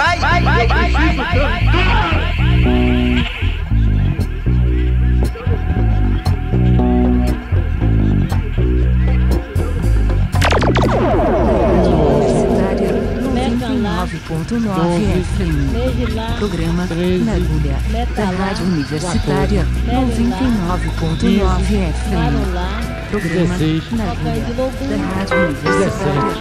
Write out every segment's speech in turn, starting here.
vai, vai, vai, vai, vai, vai. FM. Programa Na Agulha. Da Rádio Universitária 99.9 FM. Programa Na Agulha. Da Rádio Universitária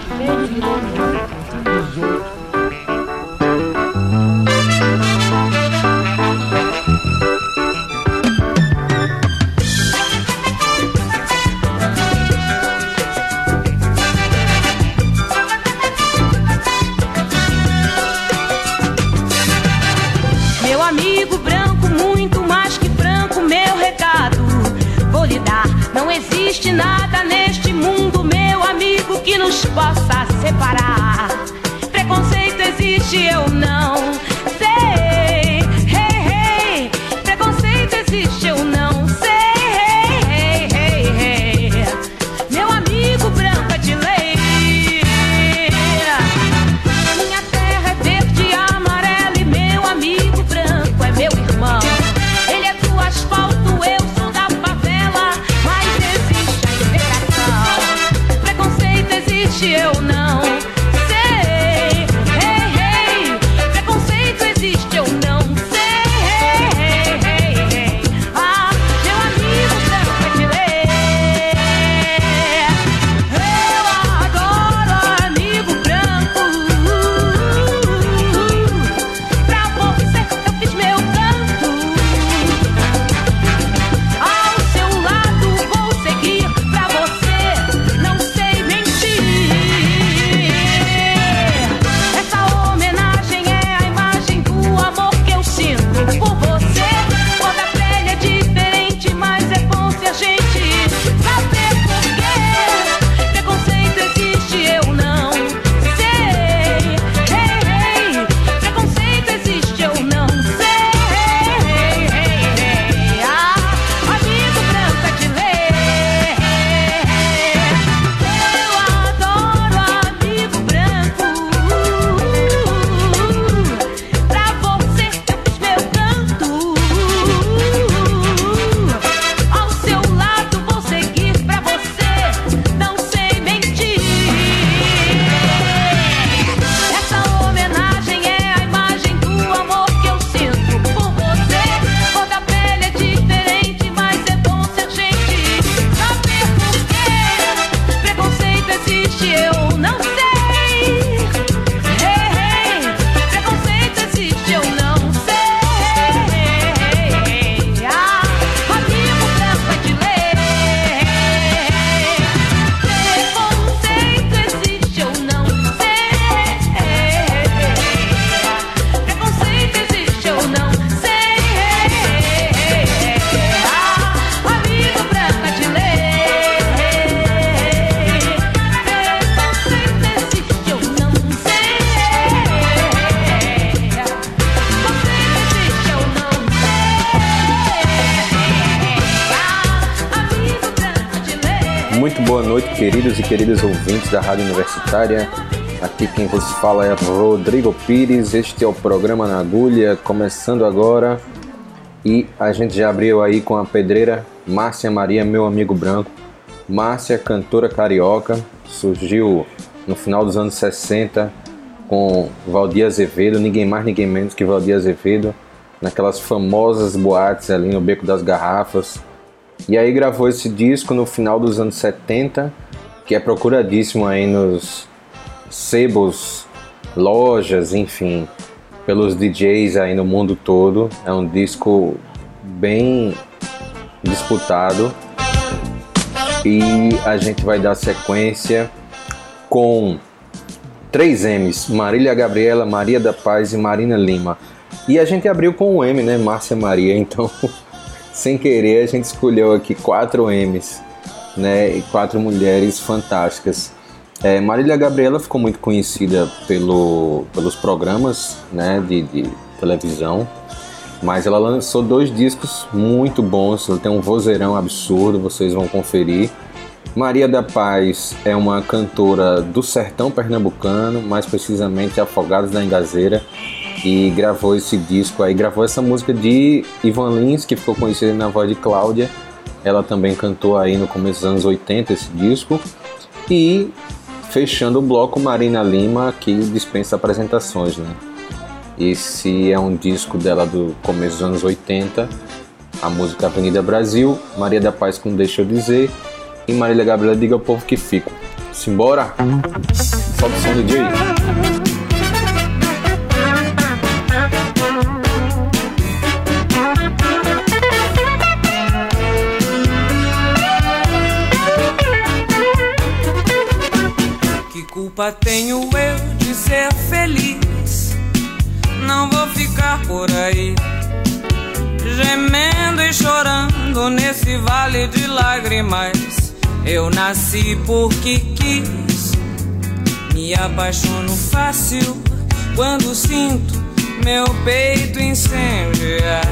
Muito boa noite, queridos e queridas ouvintes da Rádio Universitária. Aqui quem vos fala é Rodrigo Pires. Este é o programa Na Agulha, começando agora. E a gente já abriu aí com a pedreira Márcia Maria, meu amigo branco. Márcia, cantora carioca, surgiu no final dos anos 60 com Valdir Azevedo, ninguém mais, ninguém menos que Valdir Azevedo, naquelas famosas boates ali no Beco das Garrafas. E aí gravou esse disco no final dos anos 70, que é procuradíssimo aí nos sebos, lojas, enfim, pelos DJs aí no mundo todo. É um disco bem disputado. E a gente vai dar sequência com três M's: Marília Gabriela, Maria da Paz e Marina Lima. E a gente abriu com um M, né? Márcia Maria. Então, sem querer, a gente escolheu aqui quatro M's, né? E quatro mulheres fantásticas. É, Marília Gabriela ficou muito conhecida pelo, pelos programas né, de, de televisão, mas ela lançou dois discos muito bons. Ela tem um vozeirão absurdo, vocês vão conferir. Maria da Paz é uma cantora do sertão pernambucano, mais precisamente Afogados da Engazeira, e gravou esse disco aí, gravou essa música de Ivan Lins, que ficou conhecida na voz de Cláudia. Ela também cantou aí no começo dos anos 80 esse disco. E fechando o bloco Marina Lima, que dispensa apresentações, né? Esse é um disco dela do começo dos anos 80, a música Avenida Brasil, Maria da Paz com Deixa Eu Dizer e Marília Gabriela Diga ao Povo Que Fico. Simbora? Sobe o som do DJ. Que culpa tenho eu de ser feliz? Não vou ficar por aí gemendo e chorando nesse vale de lágrimas. Eu nasci porque quis, me apaixono fácil quando sinto meu peito incendiar.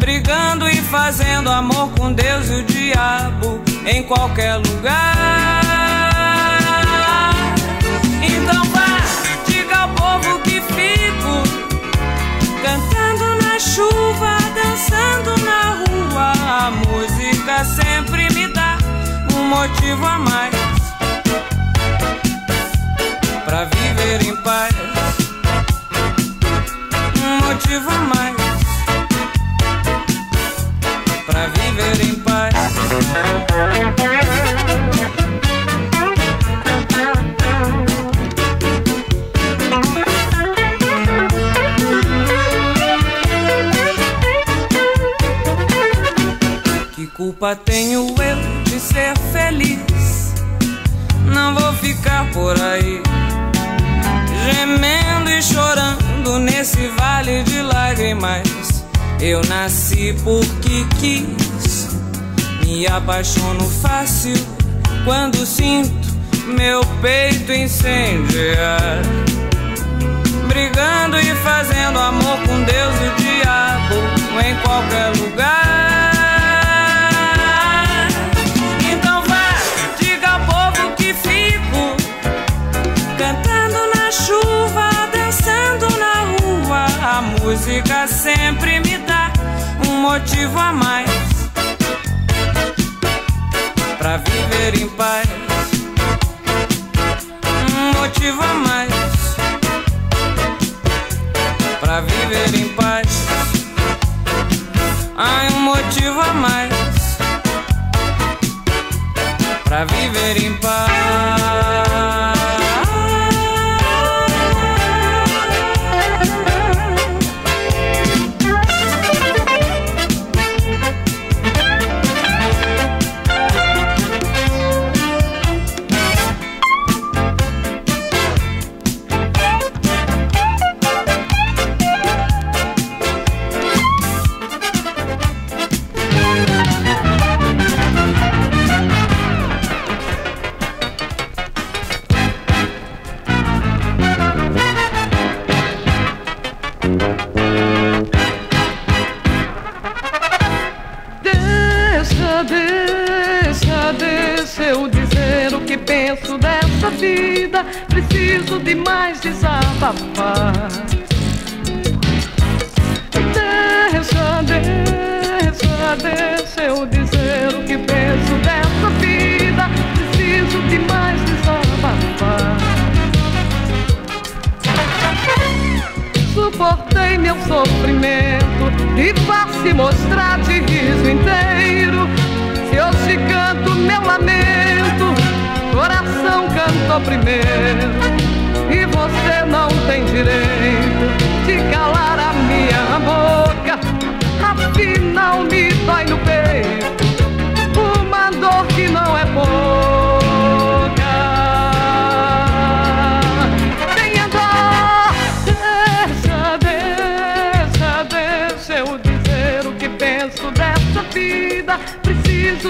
Brigando e fazendo amor com Deus e o diabo em qualquer lugar. Então vá, diga ao povo que fico cantando na chuva, dançando na rua. A música sempre me dá um motivo a mais pra viver em paz. Um motivo a mais pra viver em paz. Culpa tenho eu de ser feliz? Não vou ficar por aí gemendo e chorando nesse vale de lágrimas. Eu nasci porque quis, me apaixono fácil quando sinto meu peito incendiar. Brigando e fazendo amor com Deus e o diabo em qualquer lugar. Motivo a mais pra viver em paz. Um motivo a mais pra viver em paz. Ai, um motivo a mais pra viver em paz. Desabafar.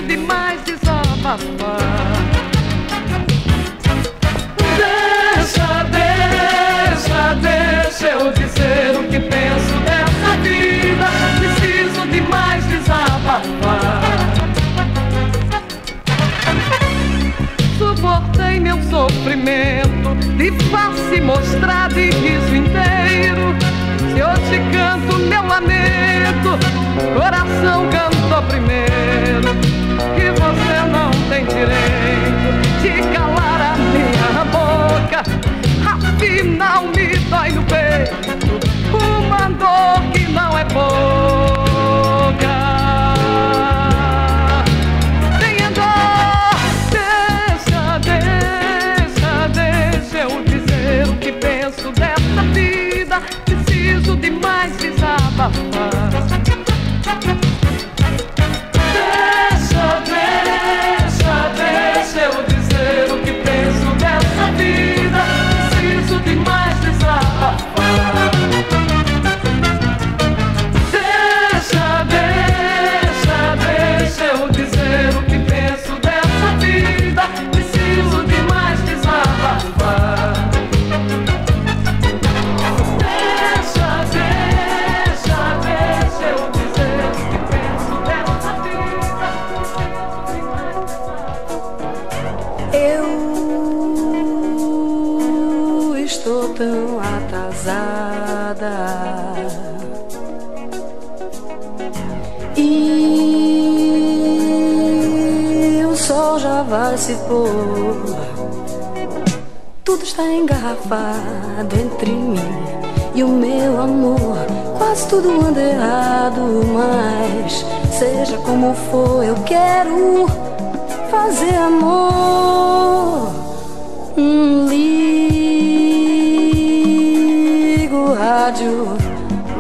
demais desabafar. Deixa, deixa, deixa eu dizer o que penso dessa vida. Preciso demais desabafar. Suportei meu sofrimento de face mostrada e riso inteiro. Se eu te canto meu lamento, coração cantou primeiro. E você não tem direito de calar a minha boca. Afinal me dói no peito uma dor que não é pouca. Deixa, deixa, deixa eu dizer o que penso dessa vida. Preciso de mais desabafar. Tudo está engarrafado entre mim e o meu amor. Quase tudo anda errado, mas seja como for, eu quero fazer amor. Hum, ligo o rádio,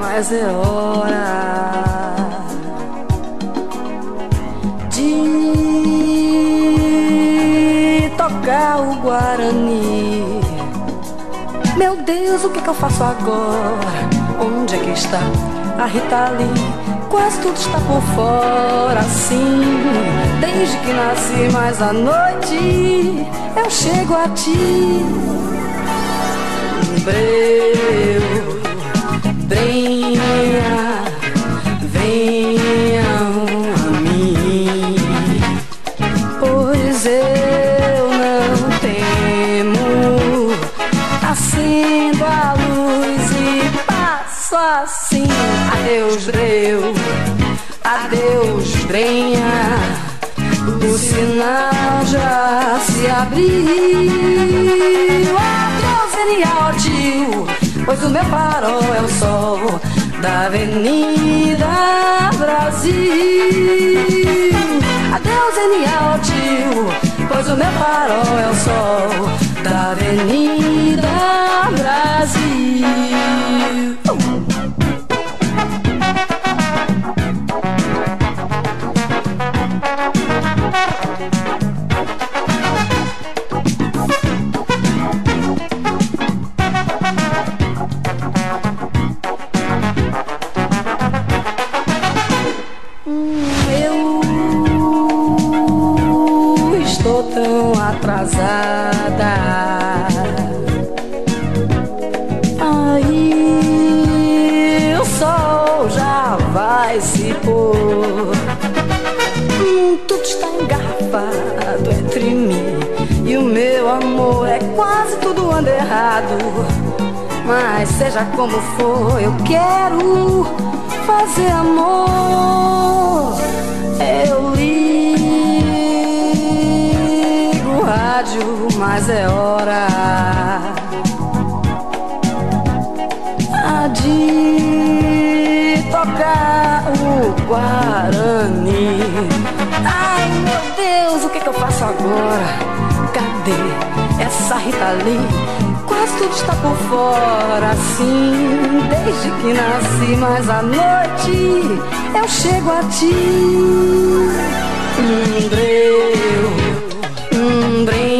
mas é hora Guarani. Meu Deus, o que, que eu faço agora? Onde é que está a Rita Lee? Quase tudo está por fora, assim. Desde que nasci, mas à noite eu chego a ti. Breu, brenha, venham assim. Adeus, breu, adeus, brenha. O sinal já se abriu. Adeus, genial tio, pois o meu farol é o sol da Avenida Brasil. Adeus, genial tio, pois o meu farol é o sol da Avenida Brasil. Mas seja como for, eu quero fazer amor. Eu ligo o rádio, mas é hora de tocar o Guarani. Ai meu Deus, o que, que eu faço agora? Cadê essa Rita Lee? Quase tudo está por fora, assim, desde que nasci. Mas à noite eu chego a ti. Hum, breu, hum, brenha,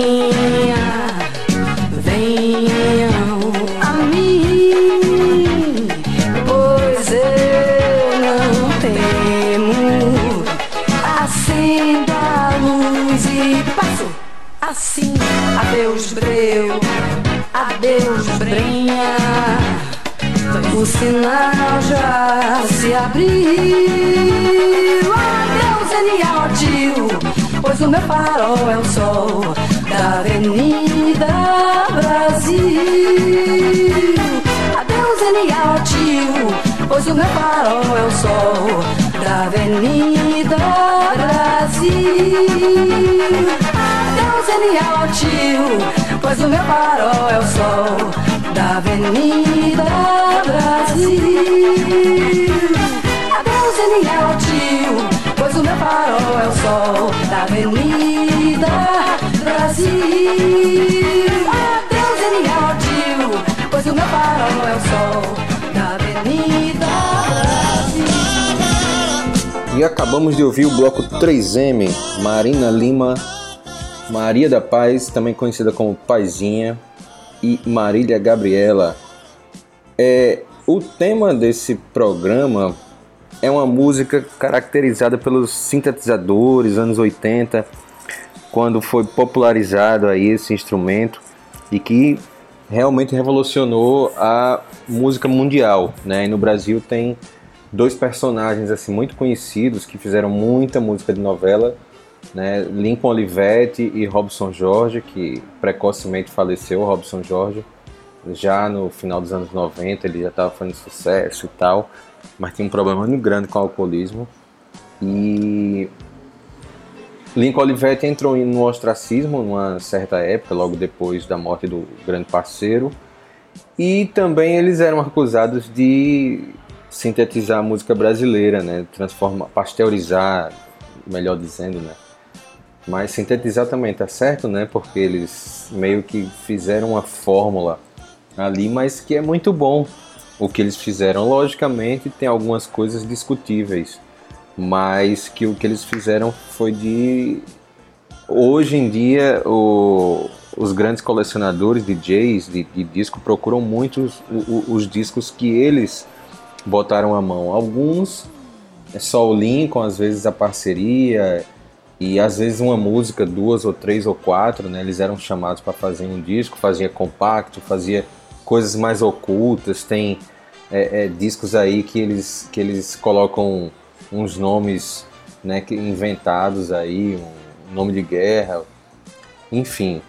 Sinal já se abriu. Adeus, genial tio. pois o meu farol é o sol da Avenida Brasil. Adeus, Elial tio, pois o meu farol é o sol da Avenida Brasil. Adeus, Elial tio, pois o meu farol é o sol da Avenida Brasil. Adeus, Elial tio pois o meu farol é o sol da Avenida Brasil. Adeus, Eliel Tio, pois o meu farol é o sol da Avenida Brasil. E acabamos de ouvir o bloco 3M, Marina Lima, Maria da Paz, também conhecida como Paizinha, e Marília Gabriela. É, o tema desse programa é uma música caracterizada pelos sintetizadores, anos 80, quando foi popularizado aí esse instrumento e que realmente revolucionou a música mundial, né? E no Brasil tem dois personagens assim muito conhecidos que fizeram muita música de novela, né? Lincoln Olivetti e Robson Jorge, que precocemente faleceu, Robson Jorge, já no final dos anos 90, ele já estava fazendo sucesso e tal mas tinha um problema muito grande com o alcoolismo. E Lincoln Olivetti entrou no ostracismo numa certa época, logo depois da morte do grande parceiro. E também eles eram acusados de sintetizar a música brasileira, né? Transformar, pasteurizar, melhor dizendo, né? Mas sintetizar também tá certo, né? Porque eles meio que fizeram uma fórmula ali, mas que é muito bom o que eles fizeram. Logicamente, tem algumas coisas discutíveis, mas que o que eles fizeram foi de. Hoje em dia, o... os grandes colecionadores DJs de, de disco procuram muito os, os, discos que eles botaram à mão. Alguns é só o Lincoln, às vezes a parceria e às vezes uma música, duas ou três ou quatro, né? Eles eram chamados para fazer um disco, fazia compacto, fazia coisas mais ocultas, tem é, é, discos aí que eles, que eles colocam uns nomes né, inventados aí, um nome de guerra, enfim,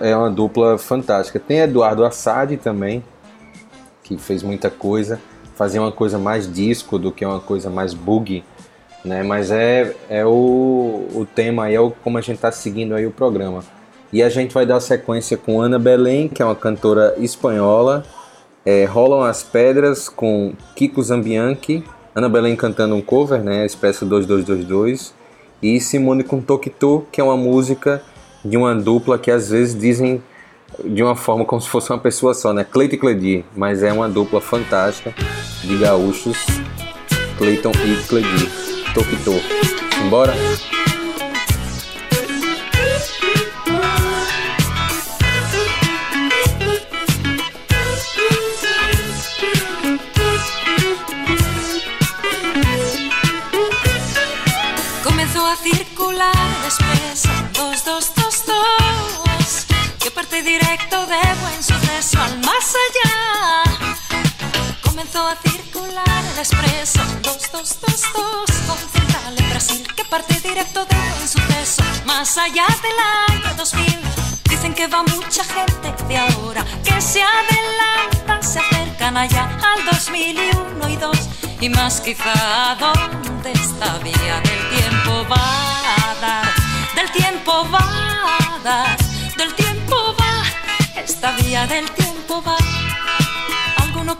é uma dupla fantástica. Tem Eduardo Assad também, que fez muita coisa, fazia uma coisa mais disco do que uma coisa mais boogie, né? Mas é, é o, o tema aí, é o, como a gente está seguindo aí o programa. E a gente vai dar sequência com Ana Belém, que é uma cantora espanhola. É, Rolam as Pedras com Kiko Zambianchi. Ana Belém cantando um cover, né? Expresso 2222. E Simone com Tokito, que é uma música de uma dupla que às vezes dizem de uma forma como se fosse uma pessoa só, né? Cleiton e Cledi, mas é uma dupla fantástica de gaúchos, Cleiton e Cledi. Tupituba. Bora! Comenzó a circular después dos, dos, dos, dos. Que parte directo de buen suceso al más allá. Comenzó a circular el expreso 2222 con central en Brasil que parte directo de buen suceso más allá del año 2000. Dicen que va mucha gente de ahora que se adelanta, se acercan allá al 2001 y 2 y más quizá donde esta vía del tiempo va a dar, del tiempo va a dar, del tiempo esta vía del tiempo va.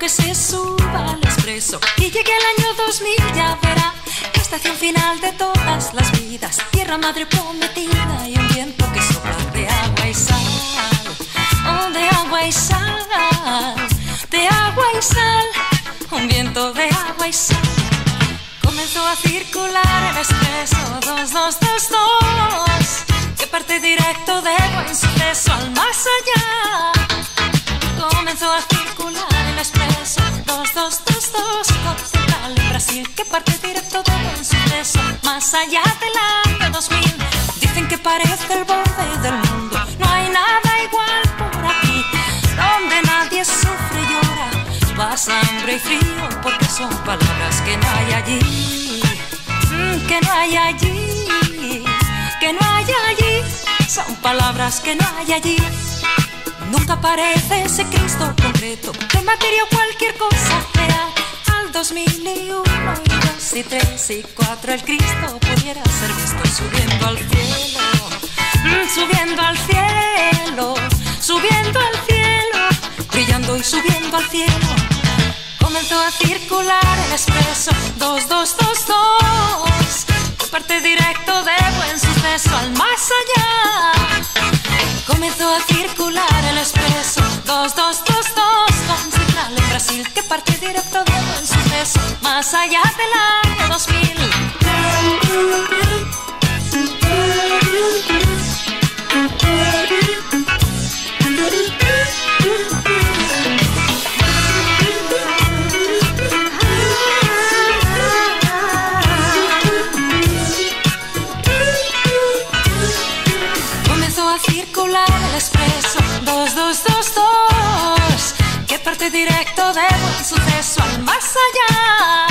Que se suba al expreso y llegue al año 2000 ya verá. Estación final de todas las vidas, tierra madre prometida y un viento que sopla de agua y sal. Oh, de agua y sal, de agua y sal, un viento de agua y sal. Comenzó a circular el expreso 2222 que parte directo de buen suceso al más allá. Parte directo de buen suceso más allá del año 2000. Dicen que parece el borde del mundo, no hay nada igual por aquí, donde nadie sufre y llora, pasa hambre y frío, porque son palabras que no hay allí, mm, que no hay allí, que no hay son palabras que no hay allí. Nunca aparece ese Cristo concreto de materia cualquier cosa real. Al 2001 y 2 y 3 y 4 el Cristo pudiera ser visto subiendo al cielo, subiendo al cielo, subiendo al cielo, brillando y subiendo al cielo. Comenzó a circular el expreso 2222 parte directo de buen suceso al más allá. Comenzó a circular el expreso 2222 con central en Partir directo viendo en su mes, más allá del año 2000. Buen suceso al más allá.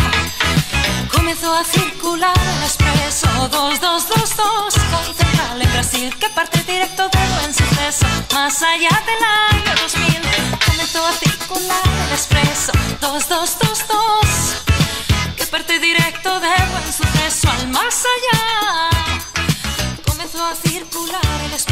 Comenzó a circular el expreso 2222 con central en Brasil que parte directo de buen suceso más allá del año 2000. Comenzó a circular el expreso 2222 que parte directo de buen suceso al más allá. Comenzó a circular el expreso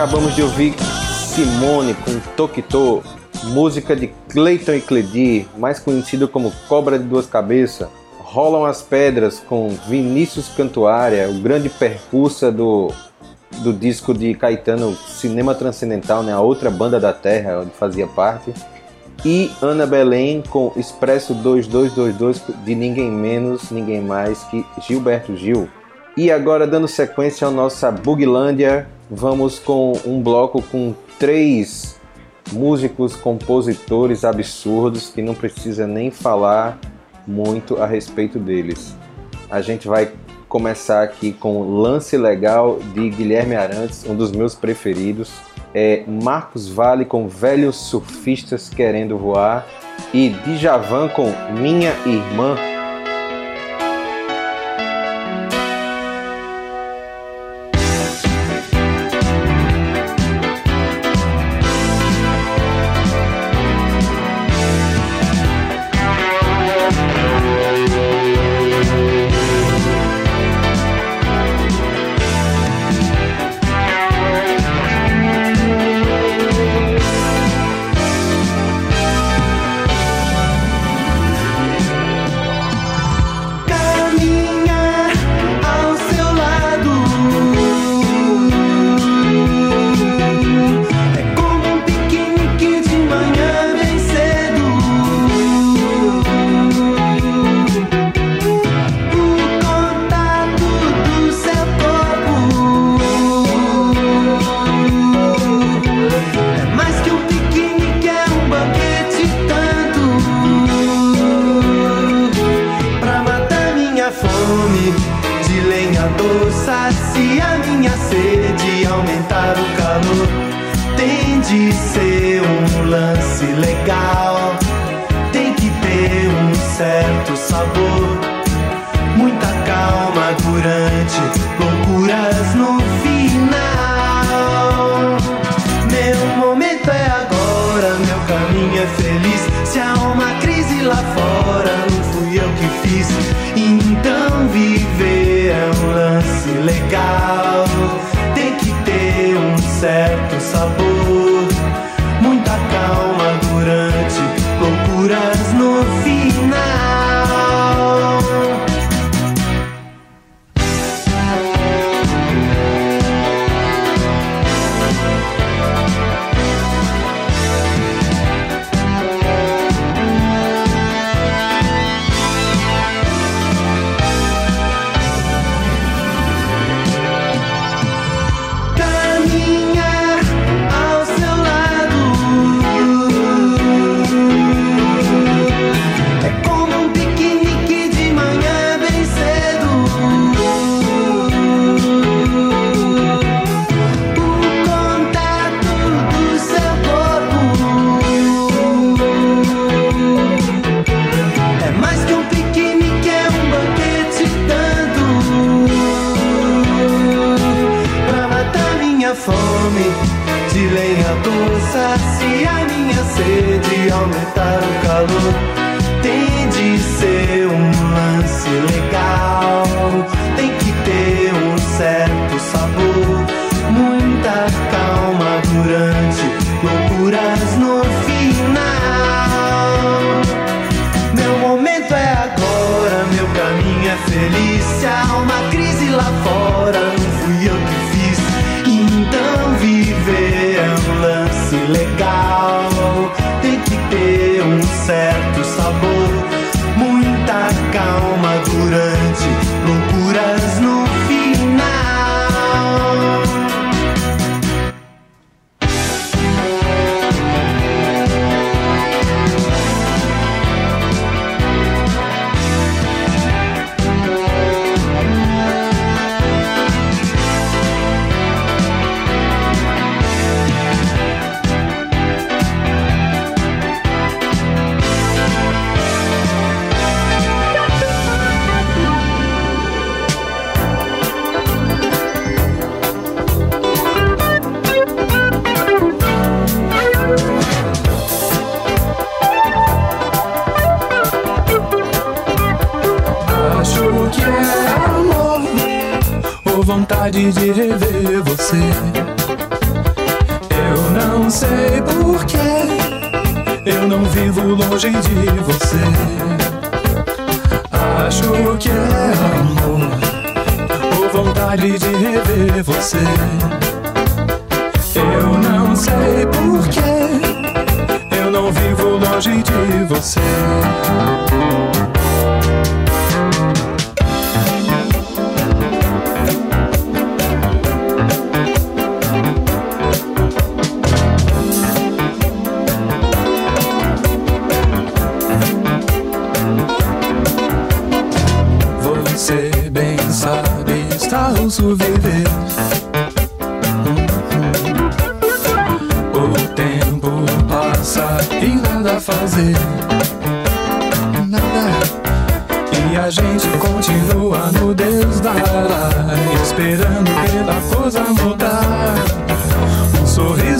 acabamos de ouvir Simone com Tokito, música de Clayton e Cledi, mais conhecido como Cobra de Duas Cabeças. Rolam as Pedras com Vinícius Cantuária, o grande percussa do, do disco de Caetano Cinema Transcendental, né, a outra banda da terra onde fazia parte. E Ana Belém com Expresso 2222 de ninguém menos, ninguém mais que Gilberto Gil. E agora, dando sequência à nossa Buglândia, vamos com um bloco com três músicos, compositores absurdos que não precisa nem falar muito a respeito deles. A gente vai começar aqui com Lance Legal de Guilherme Arantes, um dos meus preferidos. É Marcos Vale com Velhos Surfistas Querendo Voar e Djavan com Minha Irmã to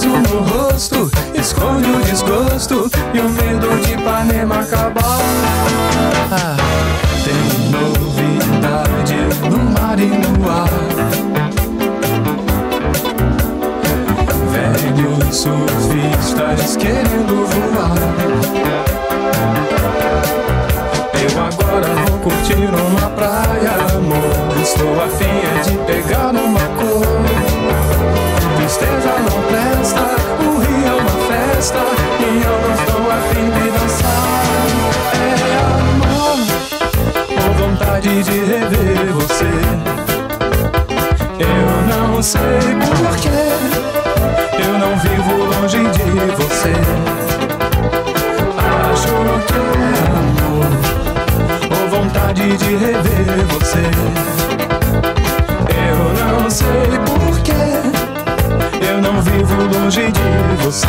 sorriso no rosto esconde o desgosto e o medo de Ipanema acabar. Ah, tem novidade no mar e no ar. Velhos surfistas querendo voar. Eu agora vou curtir uma praia, amor. Estou afim de pegar no festa e eu não estou afim de dançar. É amor, ou vontade de rever você. Eu não sei porquê, eu não vivo longe de você. Acho que é amor, ou vontade de rever você. Eu não sei porquê. жить и засну.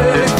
away.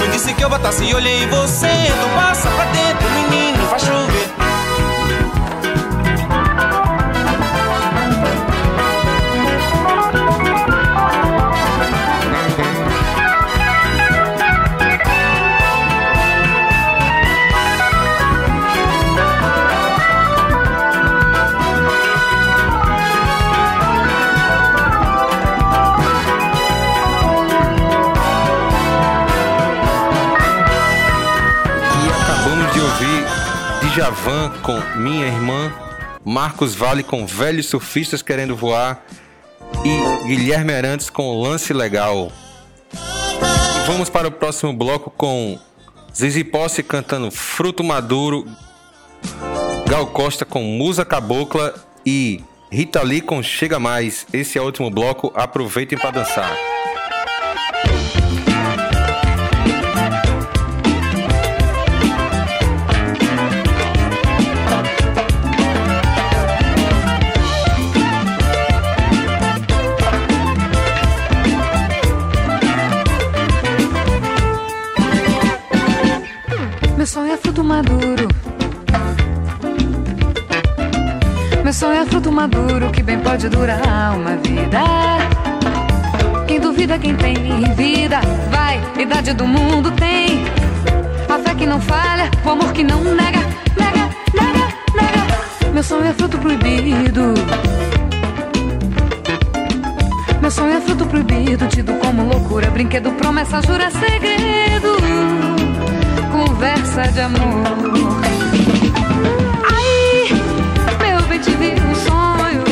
Mãe disse que eu botasse, olhei em você, então passa pra dentro, menino, vai chover. Djavan com Minha Irmã, Marcos Vale com Velhos Surfistas Querendo Voar e Guilherme Arantes com Lance Legal. Vamos para o próximo bloco com Zizi Posse cantando Fruto Maduro, Gal Costa com Musa Cabocla e Rita Lee com Chega Mais. Esse é o último bloco, aproveitem para dançar. maduro. Meu sonho é fruto maduro que bem pode durar uma vida. Quem duvida, quem tem vida, vai, idade do mundo tem. A fé que não falha, o amor que não nega, nega, nega, nega. Meu sonho é fruto proibido. Meu sonho é fruto proibido, tido como loucura, brinquedo, promessa, jura, segredo conversa de amor. Ai, meu bem, te vi um sonho.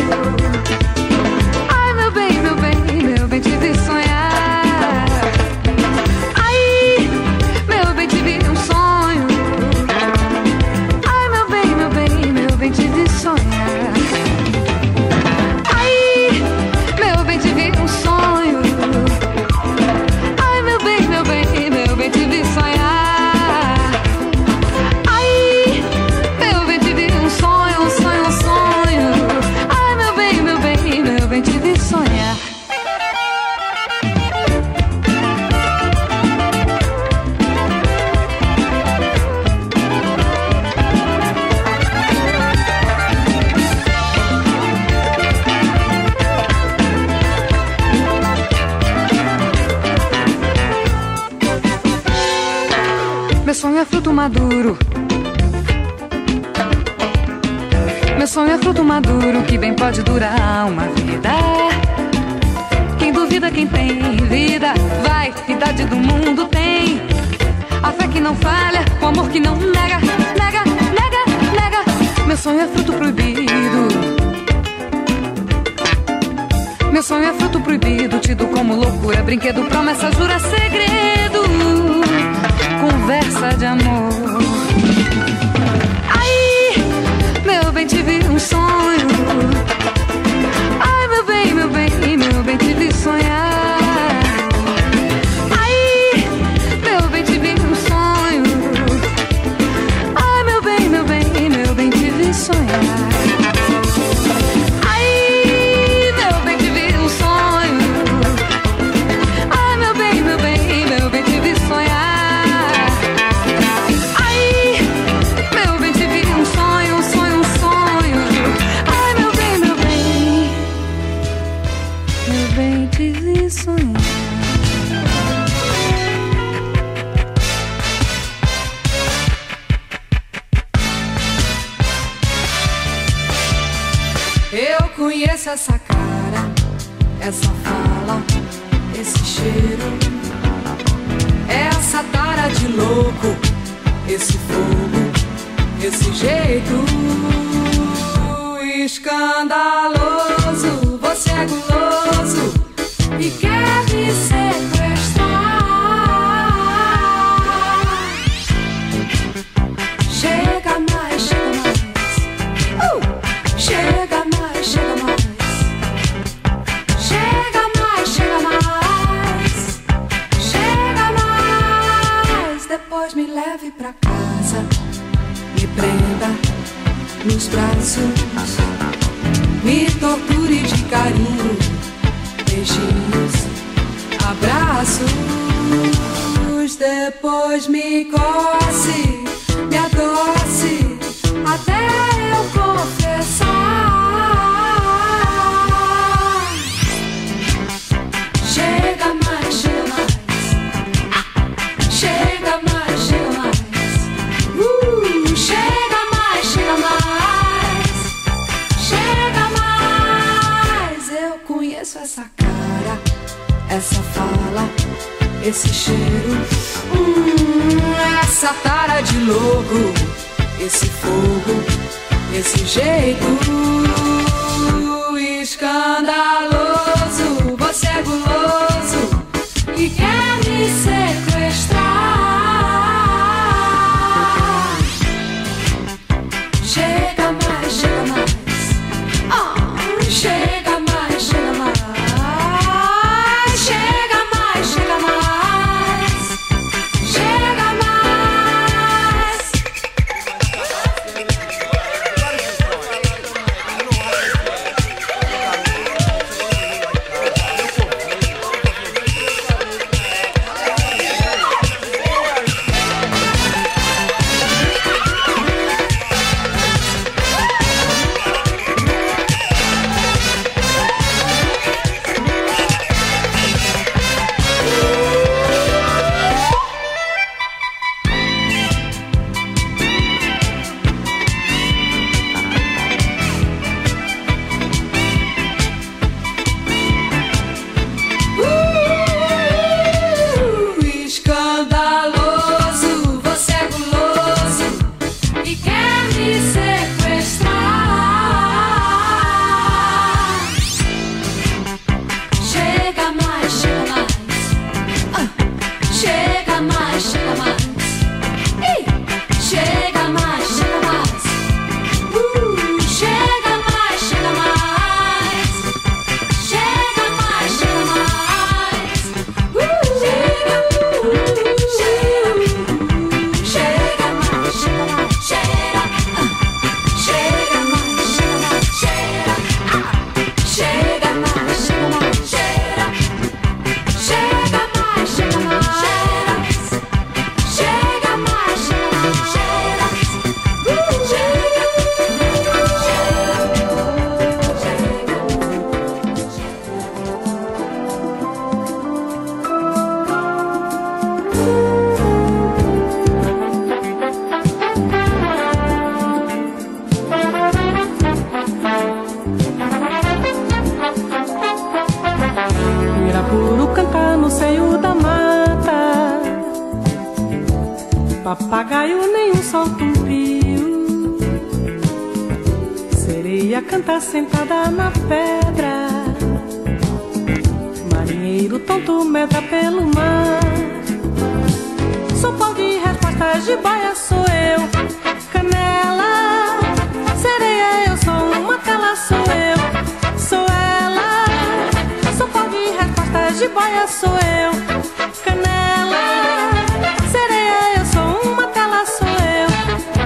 Ai, meu bem, meu bem, meu bem, te vi sonho. fruto maduro. Meu sonho é fruto maduro que bem pode durar uma vida. Quem duvida, quem tem vida, vai, idade do mundo tem. A fé que não falha, o amor que não nega, nega, nega, nega. Meu sonho é fruto proibido. Meu sonho é fruto proibido, tido como loucura, brinquedo, promessa, jura, segredo conversa de amor. Aí, meu bem, tive um sonho. braços, me torture de carinho, beijinhos, abraços, depois me corre. Marinheiro tonto pelo mar. Sou pau de respostas de baia, sou eu. Canela, sereia, eu sou uma tela, sou eu. Sou ela, sou pau de respostas de baia, sou eu. Canela, sereia, eu sou uma tela, sou eu.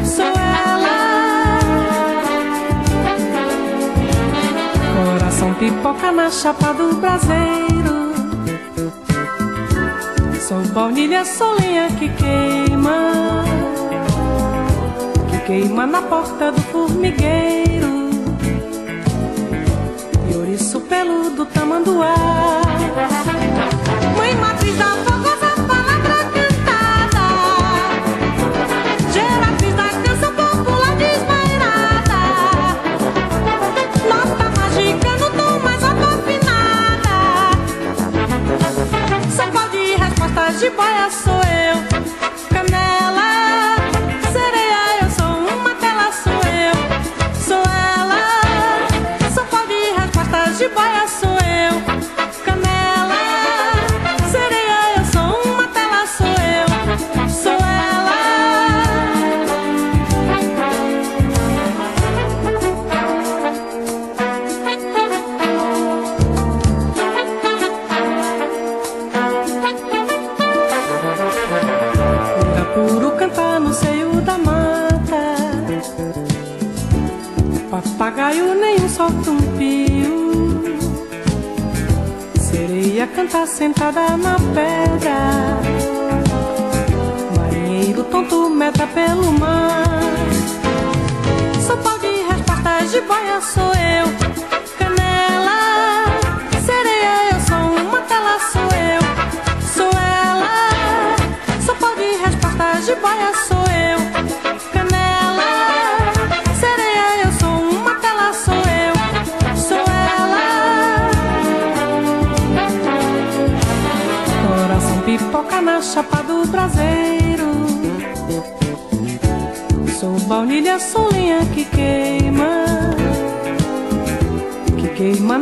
Sou ela. Coração pipoca na chapa do braseiro. Sou baunilha, sou lenha que queima. Que queima na porta do formigueiro. E ouriço peludo tamanduá. Respostas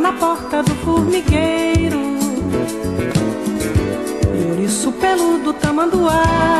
na porta do formigueiro. E ouriço peludo tamanduá.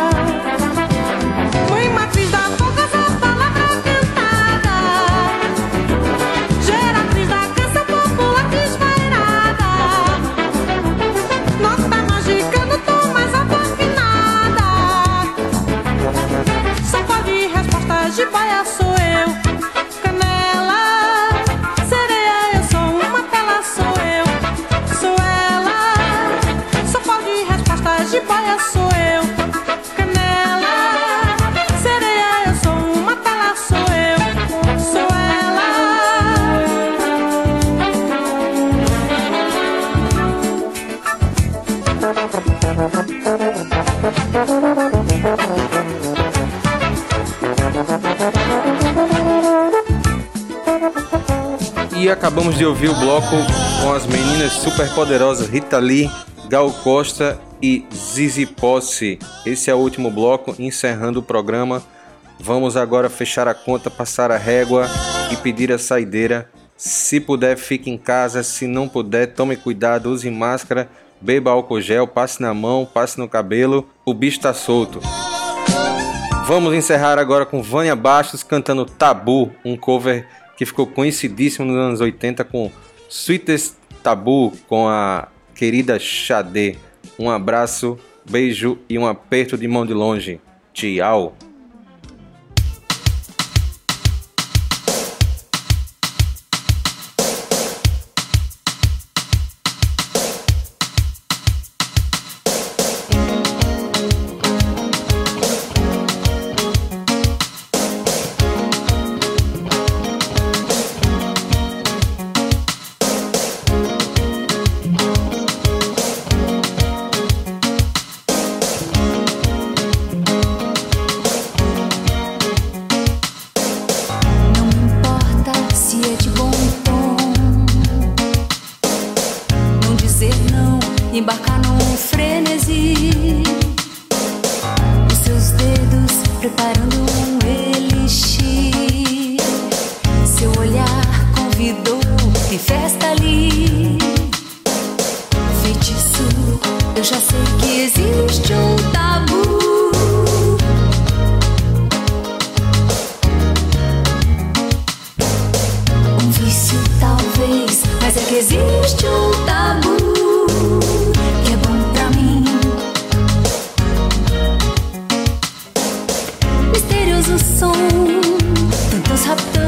Acabamos de ouvir o bloco com as meninas superpoderosas Rita Lee, Gal Costa e Zizi Posse. Esse é o último bloco, encerrando o programa. Vamos agora fechar a conta, passar a régua e pedir a saideira. Se puder, fique em casa. Se não puder, tome cuidado, use máscara, beba álcool gel, passe na mão, passe no cabelo. O bicho tá solto. Vamos encerrar agora com Vânia Bastos cantando Tabu, um cover que ficou conhecidíssimo nos anos 80 com Sweetest Tabu com a querida Xadê. Um abraço, beijo e um aperto de mão de longe. Tchau. Misterioso som, tantos raptando o